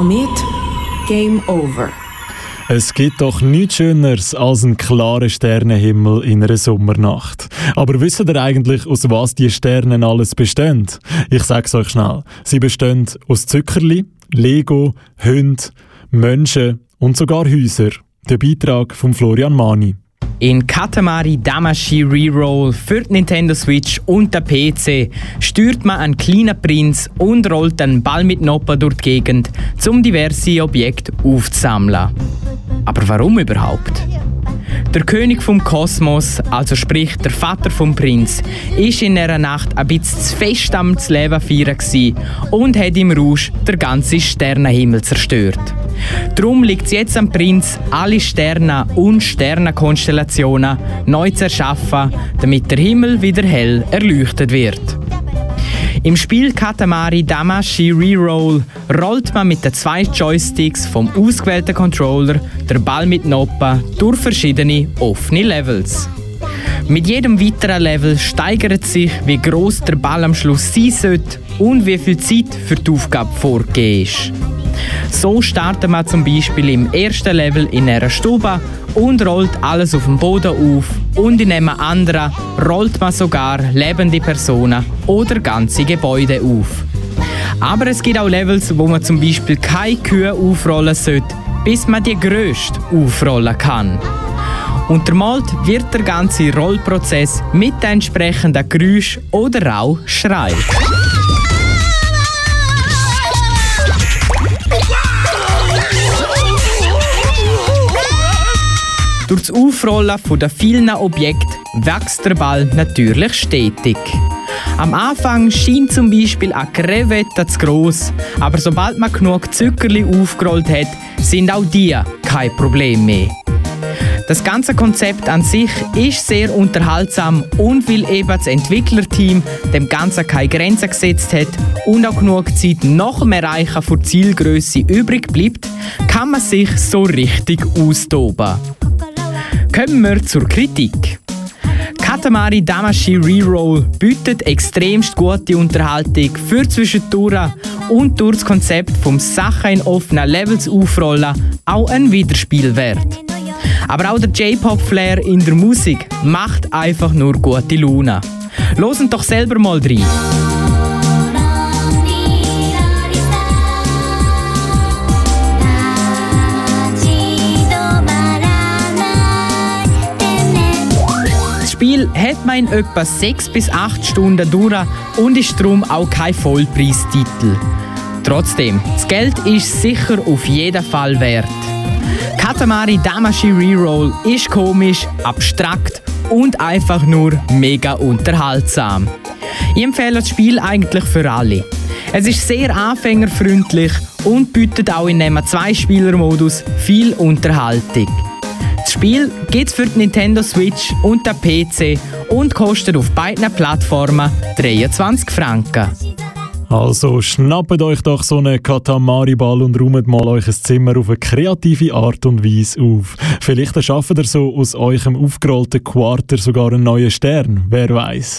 Komet Game Over. Es gibt doch nichts Schöneres als einen klaren Sternenhimmel in einer Sommernacht. Aber wisst ihr eigentlich, aus was die Sterne alles bestehen? Ich sag's euch schnell. Sie bestehen aus Zuckerli, Lego, Hunden, Menschen und sogar Häuser. Der Beitrag von Florian Mani. In Katamari Damashi Reroll für die Nintendo Switch und den PC steuert man einen kleinen Prinz und rollt einen Ball mit Noppa durch die Gegend, um diverse Objekte aufzusammeln. Aber warum überhaupt? Der König vom Kosmos, also sprich der Vater vom Prinz, ist in dieser Nacht ein bisschen zu fest am Leben feiern und hat im Rausch den ganzen Sternenhimmel zerstört. Darum liegt es jetzt am Prinz, alle Sterne und Sternenkonstellationen neu zu erschaffen, damit der Himmel wieder hell erleuchtet wird. Im Spiel Katamari Damashi Reroll rollt man mit den zwei Joysticks vom ausgewählten Controller der Ball mit Noppa durch verschiedene offene Levels. Mit jedem weiteren Level steigert sich, wie groß der Ball am Schluss sein sollte und wie viel Zeit für die Aufgabe vorgegeben ist. So startet man zum Beispiel im ersten Level in einer Stube und rollt alles auf dem Boden auf und in einem anderen rollt man sogar lebende Personen oder ganze Gebäude auf. Aber es gibt auch Levels, wo man zum Beispiel keine Kühe aufrollen sollte, bis man die grösste aufrollen kann. Untermalt wird der ganze Rollprozess mit entsprechenden Geräusch oder auch Schrei. Durch das Aufrollen der vielen Objekte wächst der Ball natürlich stetig. Am Anfang scheint zum Beispiel eine Krevette zu gross, aber sobald man genug Zuckerli aufgerollt hat, sind auch die kein Problem mehr. Das ganze Konzept an sich ist sehr unterhaltsam und weil eben das Entwicklerteam dem Ganzen keine Grenzen gesetzt hat und auch genug Zeit nach dem Erreichen von Zielgröße übrig bleibt, kann man sich so richtig austoben. Kommen wir zur Kritik. Katamari Damashi Reroll bietet extremst gute Unterhaltung für zwischendurch und durch das Konzept vom Sachen in offenen Levels aufrollen auch ein Wiederspielwert. Aber auch der J-Pop-Flair in der Musik macht einfach nur gute Laune. Losen doch selber mal rein. Spiel hat man in etwa 6 bis 8 Stunden durch und ist darum auch kein Vollpreistitel. Trotzdem, das Geld ist sicher auf jeden Fall wert. Katamari Damashi Reroll ist komisch, abstrakt und einfach nur mega unterhaltsam. Ich empfehle das Spiel eigentlich für alle. Es ist sehr anfängerfreundlich und bietet auch in einem Zwei-Spieler-Modus viel Unterhaltung. Das Spiel gibt es für die Nintendo Switch und den PC und kostet auf beiden Plattformen 23 Franken. Also schnappt euch doch so einen Katamari-Ball und räumt mal ein Zimmer auf eine kreative Art und Weise auf. Vielleicht erschafft ihr so aus eurem aufgerollten Quarter sogar einen neuen Stern, wer weiß.